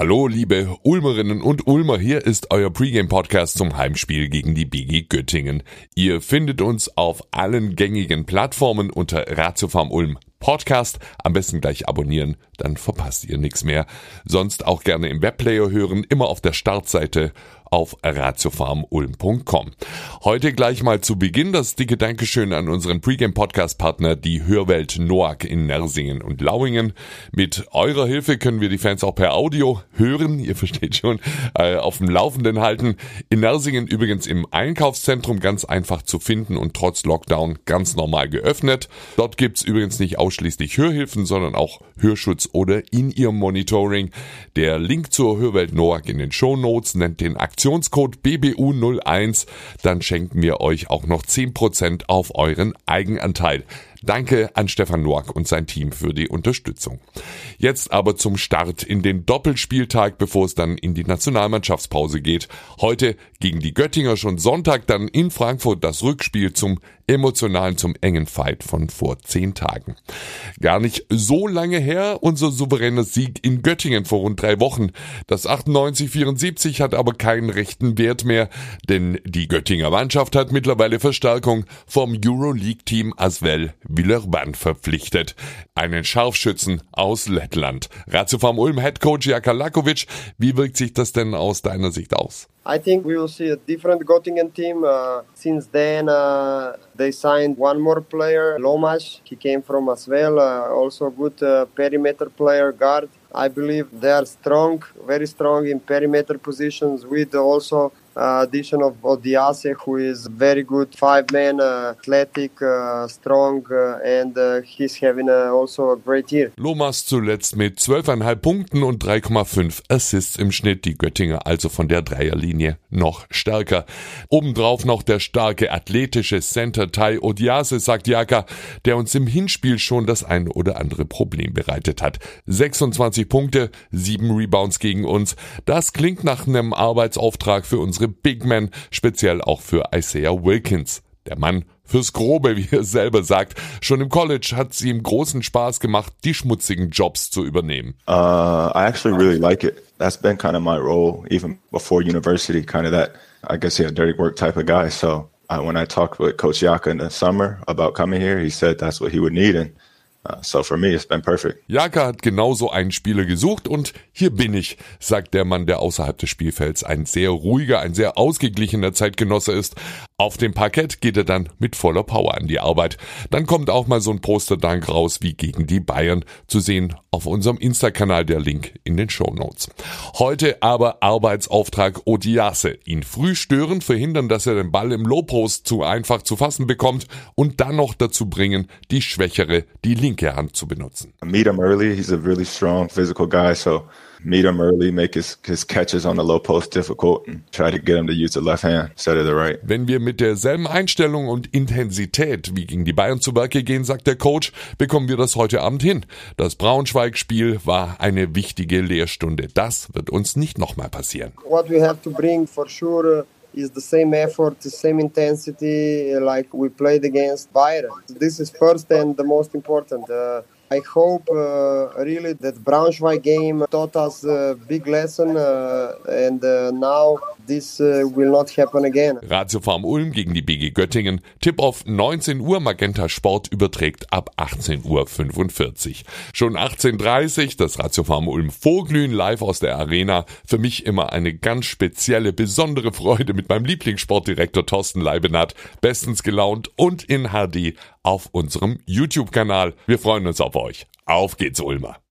Hallo, liebe Ulmerinnen und Ulmer, hier ist euer Pregame-Podcast zum Heimspiel gegen die BG Göttingen. Ihr findet uns auf allen gängigen Plattformen unter Ratiofarm Ulm Podcast. Am besten gleich abonnieren, dann verpasst ihr nichts mehr. Sonst auch gerne im Webplayer hören, immer auf der Startseite auf ratiofarmulm.com. Heute gleich mal zu Beginn das dicke Dankeschön an unseren Pre-Game-Podcast-Partner, die Hörwelt Noack in Nersingen und Lauingen. Mit eurer Hilfe können wir die Fans auch per Audio hören, ihr versteht schon, äh, auf dem Laufenden halten. In Nersingen übrigens im Einkaufszentrum ganz einfach zu finden und trotz Lockdown ganz normal geöffnet. Dort gibt's übrigens nicht ausschließlich Hörhilfen, sondern auch Hörschutz oder In-Ear-Monitoring. Der Link zur Hörwelt Noack in den Show Notes nennt den Aktion Aktionscode BBU01, dann schenken wir euch auch noch 10% auf euren Eigenanteil. Danke an Stefan Noack und sein Team für die Unterstützung. Jetzt aber zum Start in den Doppelspieltag, bevor es dann in die Nationalmannschaftspause geht. Heute gegen die Göttinger schon Sonntag, dann in Frankfurt das Rückspiel zum emotionalen, zum engen Fight von vor zehn Tagen. Gar nicht so lange her, unser souveräner Sieg in Göttingen vor rund drei Wochen. Das 98-74 hat aber keinen rechten Wert mehr, denn die Göttinger Mannschaft hat mittlerweile Verstärkung vom Euroleague-Team Asvel Villeurbanne verpflichtet. Einen Scharfschützen aus Lettland. Ratiofarm Ulm Head Coach Jaka Lakovic, wie wirkt sich das denn aus deiner Sicht aus? I think we will see a different Göttingen team. Uh, since then, uh, they signed one more player, Lomas. He came from as well, uh, also a good uh, perimeter player, guard. I believe they are strong, very strong in perimeter positions with also addition of Odiase, who is very good five man, uh, athletic, uh, strong, uh, and uh, he's having uh, also a great year. Lomas zuletzt mit 12,5 Punkten und 3,5 Assists im Schnitt. Die Göttinger also von der Dreierlinie noch stärker. Obendrauf noch der starke athletische Center Tai Odiase, sagt Jaka, der uns im Hinspiel schon das ein oder andere Problem bereitet hat. 26 Punkte, 7 Rebounds gegen uns. Das klingt nach einem Arbeitsauftrag für unsere Big Men, speziell auch für Isaiah Wilkins. Der Mann fürs Grobe, wie er selber sagt. Schon im College hat sie ihm großen Spaß gemacht, die schmutzigen Jobs zu übernehmen. Uh, I actually really like it. That's been kind of my role, even before university, kind of that, I guess, yeah, dirty work type of guy. So uh, when I talked with Coach Yaka in the summer about coming here, he said that's what he would need. And so for me, it's been perfect. Jaka hat genauso einen Spieler gesucht und hier bin ich, sagt der Mann, der außerhalb des Spielfelds ein sehr ruhiger, ein sehr ausgeglichener Zeitgenosse ist. Auf dem Parkett geht er dann mit voller Power an die Arbeit. Dann kommt auch mal so ein Posterdank raus wie gegen die Bayern, zu sehen auf unserem Insta-Kanal, der Link in den Show Notes. Heute aber Arbeitsauftrag Odiase. Ihn früh stören, verhindern, dass er den Ball im Low-Post zu einfach zu fassen bekommt und dann noch dazu bringen, die Schwächere, die linke Hand zu benutzen. Meet him early. He's a really strong physical guy, so meet him early, make his, his catches on the low post difficult and try to get him to use the left hand instead of the right. Wenn wir mit derselben Einstellung und Intensität wie gegen die Bayern zu Werke gehen, sagt der Coach, bekommen wir das heute Abend hin. Das Braunschweig-Spiel war eine wichtige Lehrstunde. Das wird uns nicht nochmal passieren. What we have to bring for sure is the same effort, the same intensity like we played against Bayern. This is first and the most important. Uh, I hope uh, really that Braunschweig game taught us a big lesson uh, and uh, now this uh, will not happen again. Ratiofarm Ulm gegen die BG Göttingen. Tipp auf 19 Uhr. Magenta Sport überträgt ab 18.45 Uhr. Schon 18.30 Uhr das Ratiofarm Ulm Vorglühen live aus der Arena. Für mich immer eine ganz spezielle, besondere Freude mit meinem Lieblingssportdirektor Thorsten Leibenhardt. Bestens gelaunt und in HD auf unserem YouTube-Kanal. Wir freuen uns auf euch. Auf geht's, Ulmer.